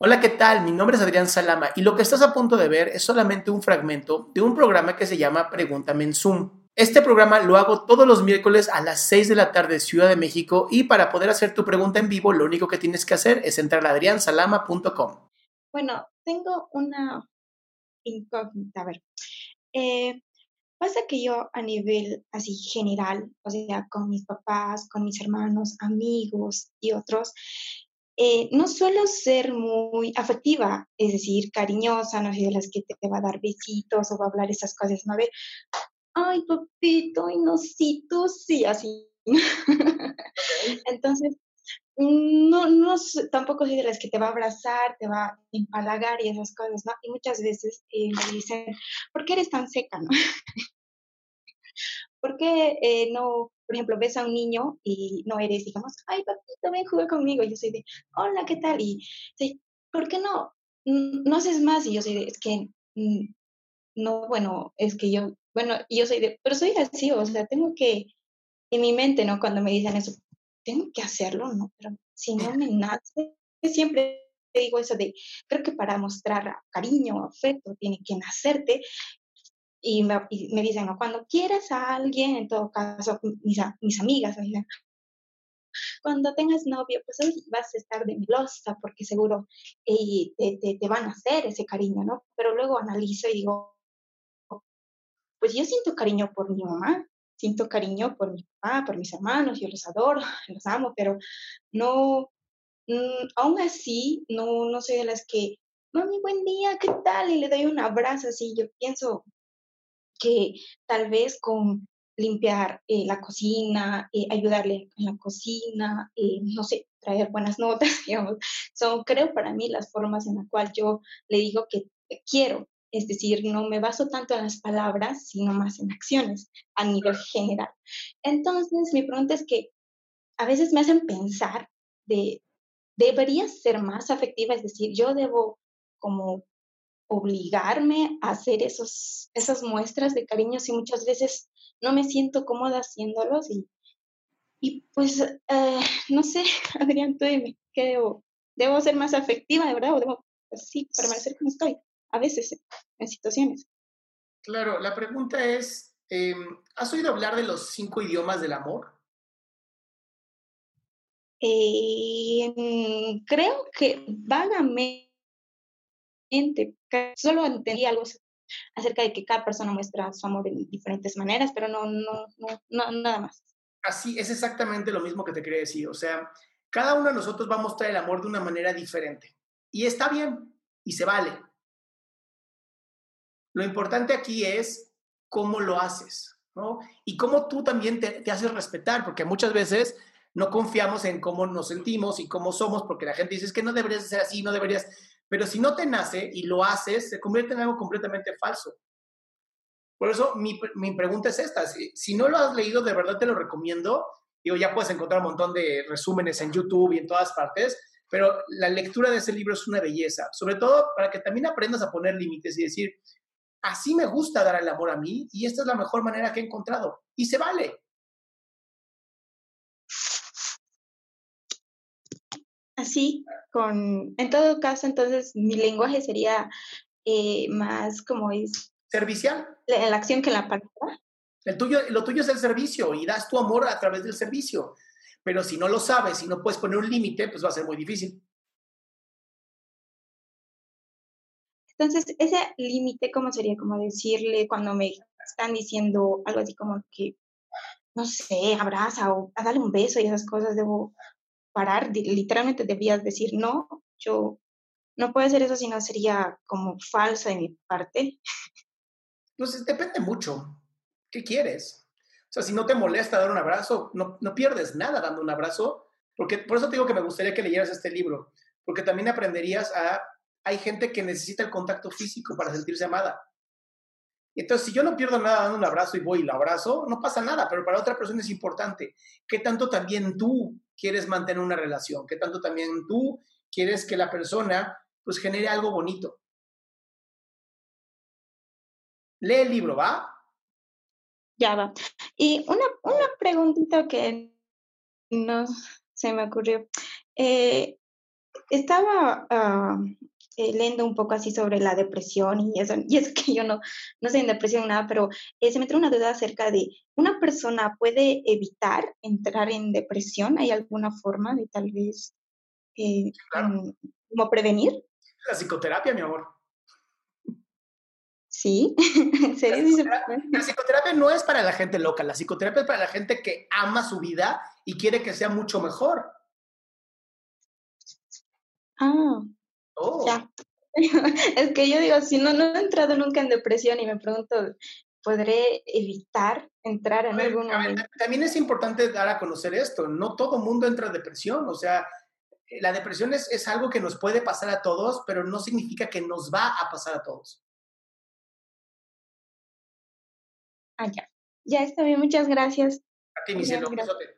Hola, ¿qué tal? Mi nombre es Adrián Salama y lo que estás a punto de ver es solamente un fragmento de un programa que se llama Pregúntame en Zoom. Este programa lo hago todos los miércoles a las 6 de la tarde Ciudad de México y para poder hacer tu pregunta en vivo lo único que tienes que hacer es entrar a adriansalama.com. Bueno, tengo una incógnita. A ver, eh, pasa que yo a nivel así general, o sea, con mis papás, con mis hermanos, amigos y otros, eh, no suelo ser muy afectiva, es decir, cariñosa, no soy de las que te, va a dar besitos o va a hablar esas cosas, ¿no? ver, ay, papito, ay, no, sí, tú sí, así. Entonces, no, no, tampoco soy de las que te va a abrazar, te va a empalagar y esas cosas, ¿no? Y muchas veces eh, me dicen, ¿por qué eres tan seca, no? ¿Por qué eh, no, por ejemplo, ves a un niño y no eres, digamos, ay, papito, ven, juega conmigo? Y yo soy de, hola, ¿qué tal? Y, sí, ¿por qué no? No haces más. Y yo soy de, es que, mm, no, bueno, es que yo, bueno, yo soy de, pero soy así, o sea, tengo que, en mi mente, ¿no? Cuando me dicen eso, tengo que hacerlo, ¿no? Pero si no me nace, siempre digo eso de, creo que para mostrar cariño, afecto, tiene que nacerte. Y me, me dicen, ¿no? cuando quieras a alguien, en todo caso, mis, mis amigas me dicen, cuando tengas novio, pues hoy vas a estar de melosa porque seguro y te, te, te, van a hacer ese cariño, ¿no? Pero luego analizo y digo, pues yo siento cariño por mi mamá, siento cariño por mi papá, por mis hermanos, yo los adoro, los amo, pero no, mm, aún así, no, no soy de las que, mami, buen día, ¿qué tal? Y le doy un abrazo así, yo pienso que tal vez con limpiar eh, la cocina, eh, ayudarle en la cocina, eh, no sé, traer buenas notas, digamos, son, creo, para mí las formas en las cuales yo le digo que quiero, es decir, no me baso tanto en las palabras, sino más en acciones a nivel general. Entonces, mi pregunta es que a veces me hacen pensar de, debería ser más afectiva, es decir, yo debo como obligarme a hacer esos, esas muestras de cariño si muchas veces no me siento cómoda haciéndolos y, y pues, eh, no sé, Adrián, tú dime, ¿qué debo? ¿Debo ser más afectiva, de verdad? ¿O debo, así, permanecer como estoy? a veces en situaciones. Claro, la pregunta es, em, ¿has oído hablar de los cinco idiomas del amor? Eh, creo que vagamente, solo entendí algo acerca de que cada persona muestra su amor de diferentes maneras, pero no, no, no, no, nada más. Así, es exactamente lo mismo que te quería decir. O sea, cada uno de nosotros va a mostrar el amor de una manera diferente. Y está bien, y se vale. Lo importante aquí es cómo lo haces, ¿no? Y cómo tú también te, haces respetar, porque muchas veces no confiamos en cómo nos sentimos y cómo somos, porque la gente dice es que no deberías ser así, no deberías, pero si no te nace y lo haces, se convierte en algo completamente falso. Por eso mi, mi pregunta es esta, si, si, no lo has leído, de verdad te lo recomiendo. Digo, ya puedes encontrar un montón de resúmenes en YouTube y en todas partes, pero la lectura de ese libro es una belleza, sobre todo para que también aprendas a poner límites y decir, así me gusta dar el amor a mí y esta es la mejor manera que he encontrado. Y se vale. Así, con, en todo caso, entonces mi lenguaje sería eh, más como es... Servicial. La, la acción que la palabra. El tuyo, lo tuyo es el servicio y das tu amor a través del servicio. Pero si no lo sabes y no puedes poner un límite, pues va a ser muy difícil. Entonces, ese límite, ¿cómo sería? Como decirle cuando me están diciendo algo así como que, no sé, abraza o a darle un beso y esas cosas, debo parar, literalmente debías decir, no, yo no puedo hacer eso, si no sería como falso de mi parte. Pues depende mucho. ¿Qué quieres? O sea, si no te molesta dar un abrazo, no, no pierdes nada dando un abrazo, porque por eso te digo que me gustaría que leyeras este libro, porque también aprenderías a hay gente que necesita el contacto físico para sentirse amada. Entonces, si yo no pierdo nada dando un abrazo y voy y lo abrazo, no pasa nada, pero para otra persona es importante. ¿Qué tanto también tú quieres mantener una relación? ¿Qué tanto también tú quieres que la persona pues genere algo bonito? Lee el libro, ¿va? Ya va. Y una, una preguntita que no se me ocurrió. Eh, estaba ah, eh, leyendo un poco así sobre la depresión y eso, y es que yo no, no sé en depresión nada, pero eh, se me trae una duda acerca de, ¿una persona puede evitar entrar en depresión? ¿Hay alguna forma de tal vez eh, como prevenir? La psicoterapia, mi amor. Sí, La psicoterapia no es para la gente loca, la psicoterapia es para la gente que ama su vida y quiere que sea mucho mejor. Ah, Oh. Ya. es que yo digo, si no, no he entrado nunca en depresión y me pregunto, ¿podré evitar entrar en algún momento? También es importante dar a conocer esto, no todo mundo entra en depresión, o sea, eh, la depresión es, es algo que nos puede pasar a todos, pero no significa que nos va a pasar a todos. Ah, ya. Ya está bien, muchas gracias. A ti, mi cielo, un besote.